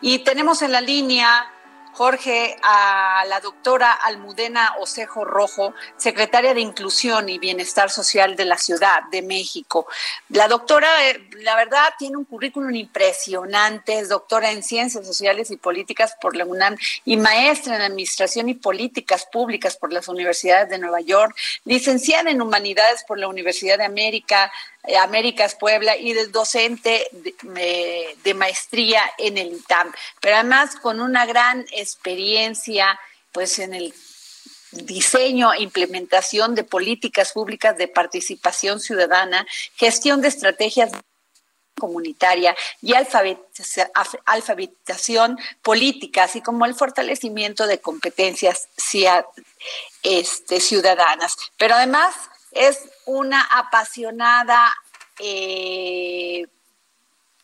Y tenemos en la línea Jorge, a la doctora Almudena Osejo Rojo, secretaria de Inclusión y Bienestar Social de la Ciudad de México. La doctora, eh, la verdad, tiene un currículum impresionante, es doctora en Ciencias Sociales y Políticas por la UNAM y maestra en Administración y Políticas Públicas por las Universidades de Nueva York, licenciada en Humanidades por la Universidad de América, eh, Américas Puebla y de docente de, maestría en el ITAM, pero además con una gran experiencia pues en el diseño e implementación de políticas públicas de participación ciudadana, gestión de estrategias comunitaria y alfabetización política, así como el fortalecimiento de competencias este, ciudadanas. Pero además es una apasionada, eh,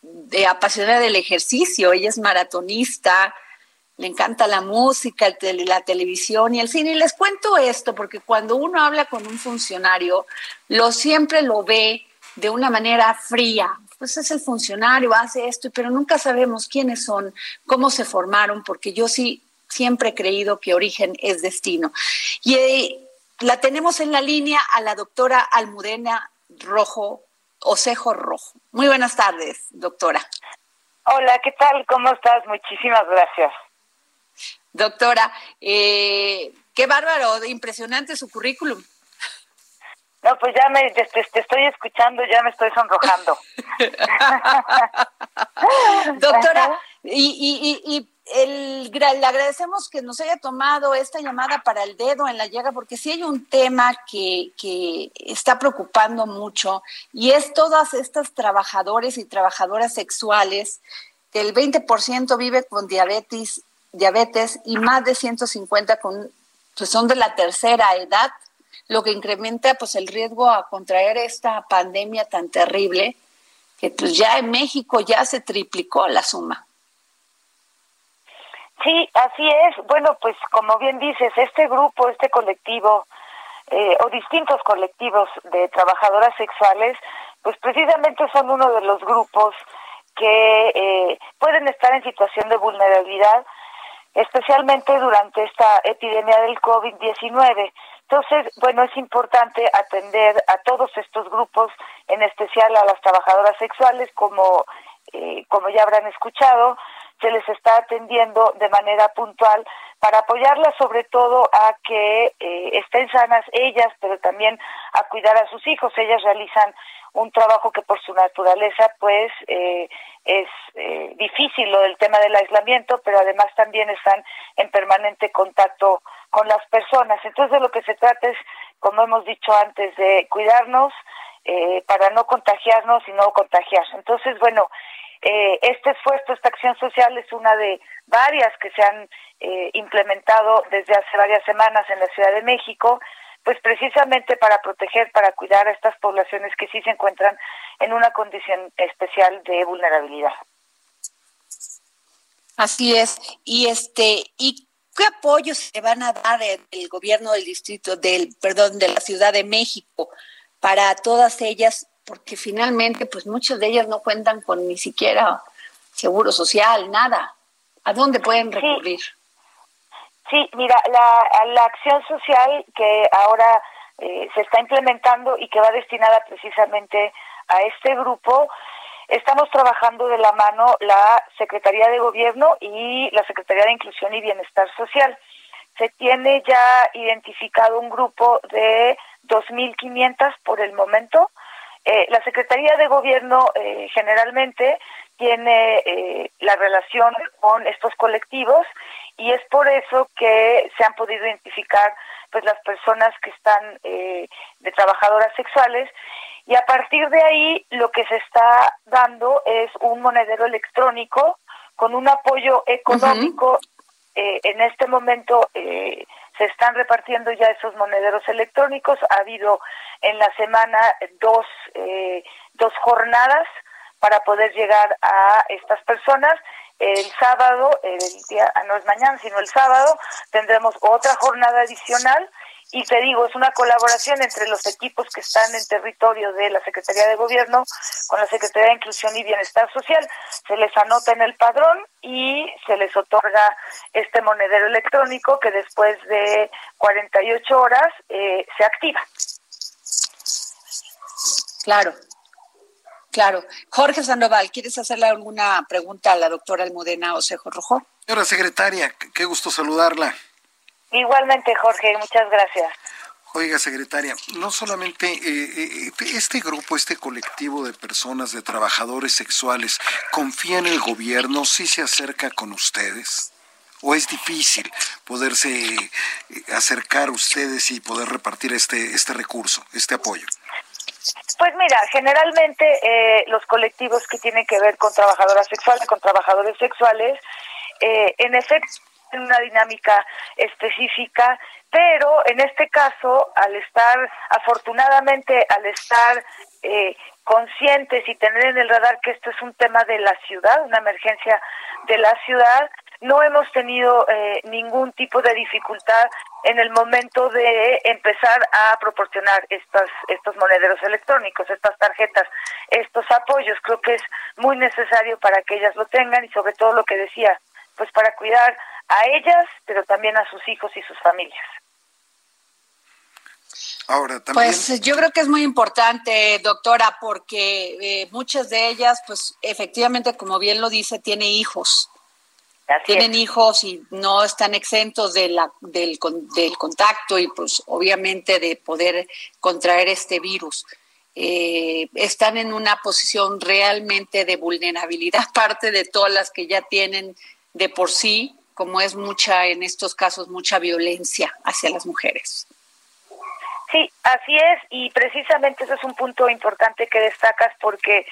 de apasionada del ejercicio, ella es maratonista, le encanta la música, la televisión y el cine. Y les cuento esto porque cuando uno habla con un funcionario, lo siempre lo ve de una manera fría. Pues es el funcionario, hace esto, pero nunca sabemos quiénes son, cómo se formaron, porque yo sí siempre he creído que origen es destino. Y eh, la tenemos en la línea a la doctora Almudena Rojo, Osejo Rojo. Muy buenas tardes, doctora. Hola, ¿qué tal? ¿Cómo estás? Muchísimas gracias. Doctora, eh, qué bárbaro, impresionante su currículum. No, pues ya me te, estoy escuchando, ya me estoy sonrojando. Doctora, y, y, y el, le agradecemos que nos haya tomado esta llamada para el dedo en la llaga, porque sí hay un tema que, que está preocupando mucho y es todas estas trabajadores y trabajadoras sexuales, que el 20% vive con diabetes, diabetes y más de 150 con, pues son de la tercera edad, lo que incrementa pues el riesgo a contraer esta pandemia tan terrible, que pues ya en México ya se triplicó la suma. Sí, así es. Bueno, pues como bien dices, este grupo, este colectivo eh, o distintos colectivos de trabajadoras sexuales, pues precisamente son uno de los grupos que eh, pueden estar en situación de vulnerabilidad, especialmente durante esta epidemia del COVID-19. Entonces, bueno, es importante atender a todos estos grupos, en especial a las trabajadoras sexuales, como, eh, como ya habrán escuchado, se les está atendiendo de manera puntual para apoyarlas sobre todo a que eh, estén sanas ellas, pero también a cuidar a sus hijos. Ellas realizan un trabajo que por su naturaleza pues eh, es eh, difícil lo del tema del aislamiento, pero además también están en permanente contacto con las personas. Entonces de lo que se trata es, como hemos dicho antes, de cuidarnos para no contagiarnos y no contagiar. Entonces, bueno, eh, este esfuerzo, esta acción social es una de varias que se han eh, implementado desde hace varias semanas en la Ciudad de México, pues precisamente para proteger, para cuidar a estas poblaciones que sí se encuentran en una condición especial de vulnerabilidad. Así es. Y este y qué apoyo se van a dar el gobierno del distrito del perdón de la Ciudad de México para todas ellas porque finalmente pues muchas de ellas no cuentan con ni siquiera seguro social, nada. ¿A dónde pueden recurrir? Sí, mira, la, la, acción social que ahora eh, se está implementando y que va destinada precisamente a este grupo, estamos trabajando de la mano la Secretaría de Gobierno y la Secretaría de Inclusión y Bienestar Social. Se tiene ya identificado un grupo de 2.500 por el momento, eh, la Secretaría de Gobierno eh, generalmente tiene eh, la relación con estos colectivos y es por eso que se han podido identificar pues las personas que están de trabajadoras sexuales y a partir de ahí lo que se está dando es un monedero electrónico con un apoyo económico. Eh, en este momento eh, se están repartiendo ya esos monederos electrónicos. Ha habido en la semana dos, eh, dos jornadas para poder llegar a estas personas. El sábado, el día, ah, no es mañana, sino el sábado, tendremos otra jornada adicional y te digo, es una colaboración entre los equipos que están en territorio de la Secretaría de Gobierno con la Secretaría de Inclusión y Bienestar Social. Se les anota en el padrón y se les otorga este monedero electrónico que después de 48 horas eh, se activa. Claro, claro. Jorge Sandoval, ¿quieres hacerle alguna pregunta a la doctora Almudena Osejo Rojo? Señora secretaria, qué gusto saludarla. Igualmente, Jorge, muchas gracias. Oiga, secretaria, no solamente eh, eh, este grupo, este colectivo de personas, de trabajadores sexuales, confía en el gobierno, sí se acerca con ustedes, o es difícil poderse eh, acercar a ustedes y poder repartir este este recurso, este apoyo. Pues mira, generalmente los colectivos que tienen que ver con trabajadoras sexuales, con trabajadores sexuales, en efecto en una dinámica específica, pero en este caso, al estar, afortunadamente, al estar eh, conscientes y tener en el radar que esto es un tema de la ciudad, una emergencia de la ciudad, no hemos tenido eh, ningún tipo de dificultad en el momento de empezar a proporcionar estas, estos monederos electrónicos, estas tarjetas, estos apoyos. Creo que es muy necesario para que ellas lo tengan y sobre todo lo que decía, pues para cuidar a ellas, pero también a sus hijos y sus familias. Ahora, también... Pues yo creo que es muy importante, doctora, porque eh, muchas de ellas, pues efectivamente, como bien lo dice, tiene hijos. Tienen hijos y no están exentos de la, del, del contacto y pues obviamente de poder contraer este virus. Eh, están en una posición realmente de vulnerabilidad, aparte de todas las que ya tienen de por sí como es mucha, en estos casos, mucha violencia hacia las mujeres. Sí, así es, y precisamente eso es un punto importante que destacas porque,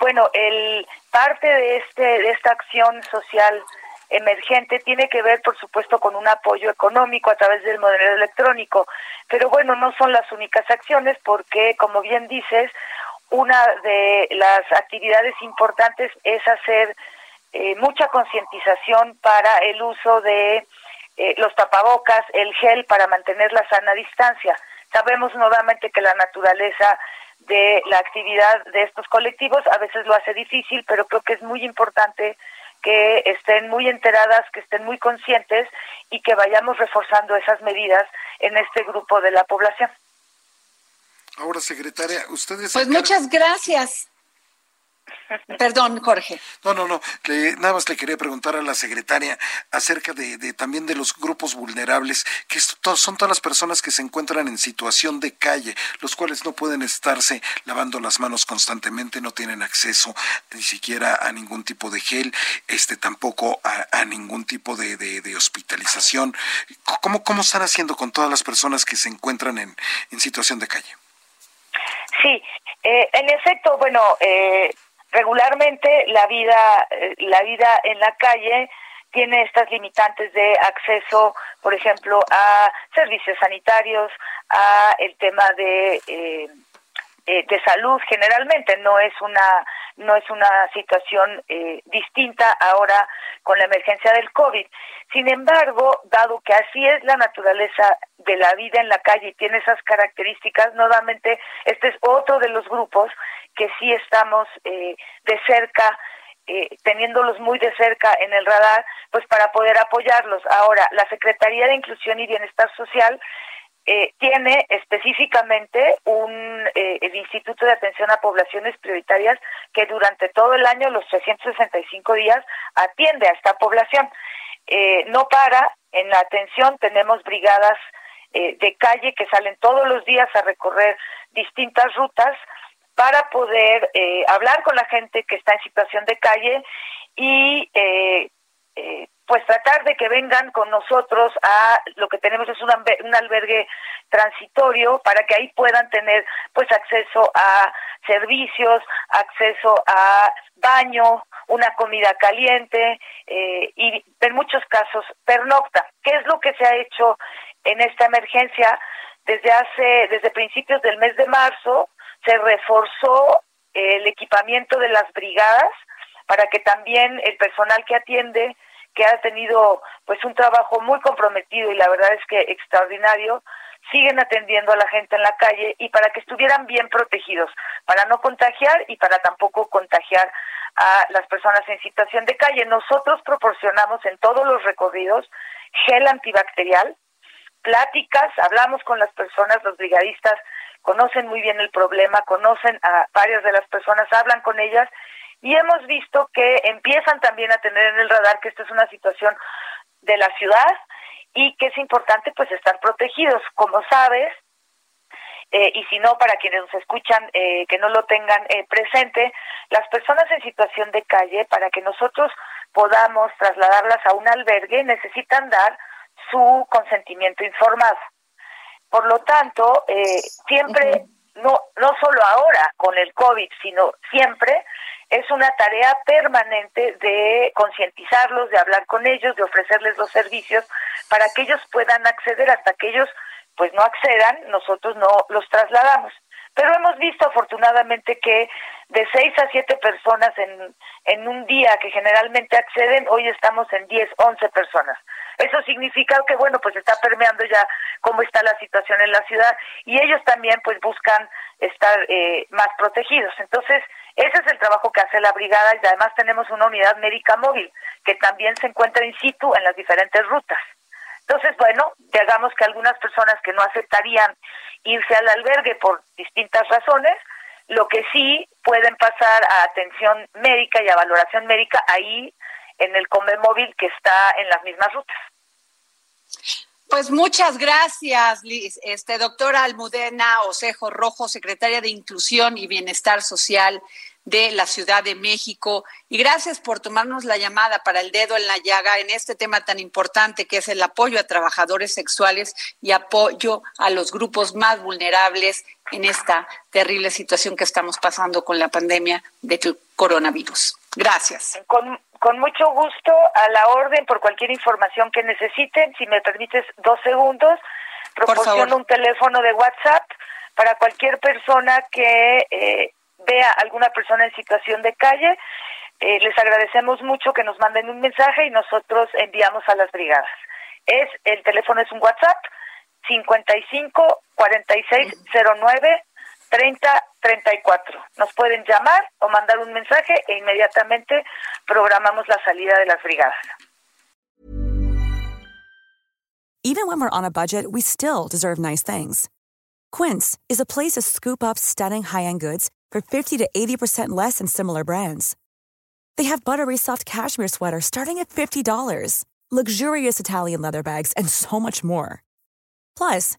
bueno, el parte de este de esta acción social emergente tiene que ver, por supuesto, con un apoyo económico a través del modelo electrónico, pero bueno, no son las únicas acciones porque, como bien dices, una de las actividades importantes es hacer eh, mucha concientización para el uso de eh, los tapabocas, el gel para mantener la sana distancia. Sabemos nuevamente que la naturaleza de la actividad de estos colectivos a veces lo hace difícil, pero creo que es muy importante que estén muy enteradas, que estén muy conscientes y que vayamos reforzando esas medidas en este grupo de la población. Ahora, secretaria, ustedes... Pues muchas gracias. Perdón, Jorge. No, no, no. nada más le quería preguntar a la secretaria acerca de, también de los grupos vulnerables, que son todas las personas que se encuentran en situación de calle, los cuales no pueden estarse lavando las manos constantemente, no tienen acceso ni siquiera a ningún tipo de gel, este tampoco a, ningún tipo de, hospitalización. ¿Cómo, ¿Cómo están haciendo con todas las personas que se encuentran en, situación de calle? Sí, eh, en efecto, bueno, eh, regularmente la vida, eh, la vida en la calle tiene estas limitantes de acceso, por ejemplo, a servicios sanitarios, a el tema de eh, eh, de salud. Generalmente no es una no es una situación eh, distinta ahora con la emergencia del COVID. Sin embargo, dado que así es la naturaleza de la vida en la calle y tiene esas características, nuevamente este es otro de los grupos que sí estamos eh, de cerca teniéndolos muy de cerca en el radar, pues para poder apoyarlos. Ahora, la Secretaría de Inclusión y Bienestar Social eh, tiene específicamente un eh, el Instituto de Atención a Poblaciones Prioritarias que durante todo el año, los 365 días, atiende a esta población. Eh, no para, en la atención tenemos brigadas de calle que salen todos los días a recorrer distintas rutas para poder hablar con la gente que está en situación de calle y pues tratar de que vengan con nosotros a lo que tenemos es un, albergue transitorio para que ahí puedan tener pues acceso a servicios, acceso a baño, una comida caliente eh, y en muchos casos pernocta. ¿Qué es lo que se ha hecho en esta emergencia? Desde hace, desde principios del mes de marzo, se reforzó el equipamiento de las brigadas para que también el personal que atiende, que ha tenido pues un trabajo muy comprometido y la verdad es que extraordinario, siguen atendiendo a la gente en la calle y para que estuvieran bien protegidos, para no contagiar y para tampoco contagiar a las personas en situación de calle. Nosotros proporcionamos en todos los recorridos gel antibacterial, pláticas, hablamos con las personas, los brigadistas conocen muy bien el problema, conocen a varias de las personas, hablan con ellas y hemos visto que empiezan también a tener en el radar que esta es una situación de la ciudad y que es importante pues estar protegidos. Como sabes, eh, y si no, para quienes nos escuchan eh, que no lo tengan eh, presente, las personas en situación de calle, para que nosotros podamos trasladarlas a un albergue, necesitan dar su consentimiento informado. Por lo tanto, siempre, no, no solo ahora con el COVID, sino siempre, es una tarea permanente de concientizarlos, de hablar con ellos, de ofrecerles los servicios para que ellos puedan acceder hasta que ellos pues no accedan, nosotros no los trasladamos. Pero hemos visto afortunadamente que de seis a siete personas en, en un día que generalmente acceden, hoy estamos en diez, once personas. Eso significa que, bueno, pues está permeando ya cómo está la situación en la ciudad y ellos también pues buscan estar eh, más protegidos. Entonces, ese es el trabajo que hace la brigada y además tenemos una unidad médica móvil que también se encuentra in situ en las diferentes rutas. Entonces, bueno, digamos que algunas personas que no aceptarían irse al albergue por distintas razones, lo que sí pueden pasar a atención médica y a valoración médica ahí en el Come Móvil que está en las mismas rutas. Pues muchas gracias, Liz. Este, doctora Almudena Osejo Rojo, secretaria de Inclusión y Bienestar Social de la Ciudad de México. Y gracias por tomarnos la llamada para el dedo en la llaga en este tema tan importante que es el apoyo a trabajadores sexuales y apoyo a los grupos más vulnerables en esta terrible situación que estamos pasando con la pandemia de coronavirus. Gracias. Con, con mucho gusto, a la orden por cualquier información que necesiten. Si me permites dos segundos, proporciono un teléfono de WhatsApp para cualquier persona que eh, vea alguna persona en situación de calle, eh, les agradecemos mucho que nos manden un mensaje y nosotros enviamos a las brigadas. Es el teléfono es un WhatsApp 55 46 09 30 34. Nos pueden llamar o mandar un mensaje e inmediatamente programamos la salida de las brigadas. Even when we're on a budget, we still deserve nice things. Quince is a place to scoop up stunning high-end goods for 50 to 80% less than similar brands. They have buttery soft cashmere sweaters starting at $50, luxurious Italian leather bags, and so much more. Plus,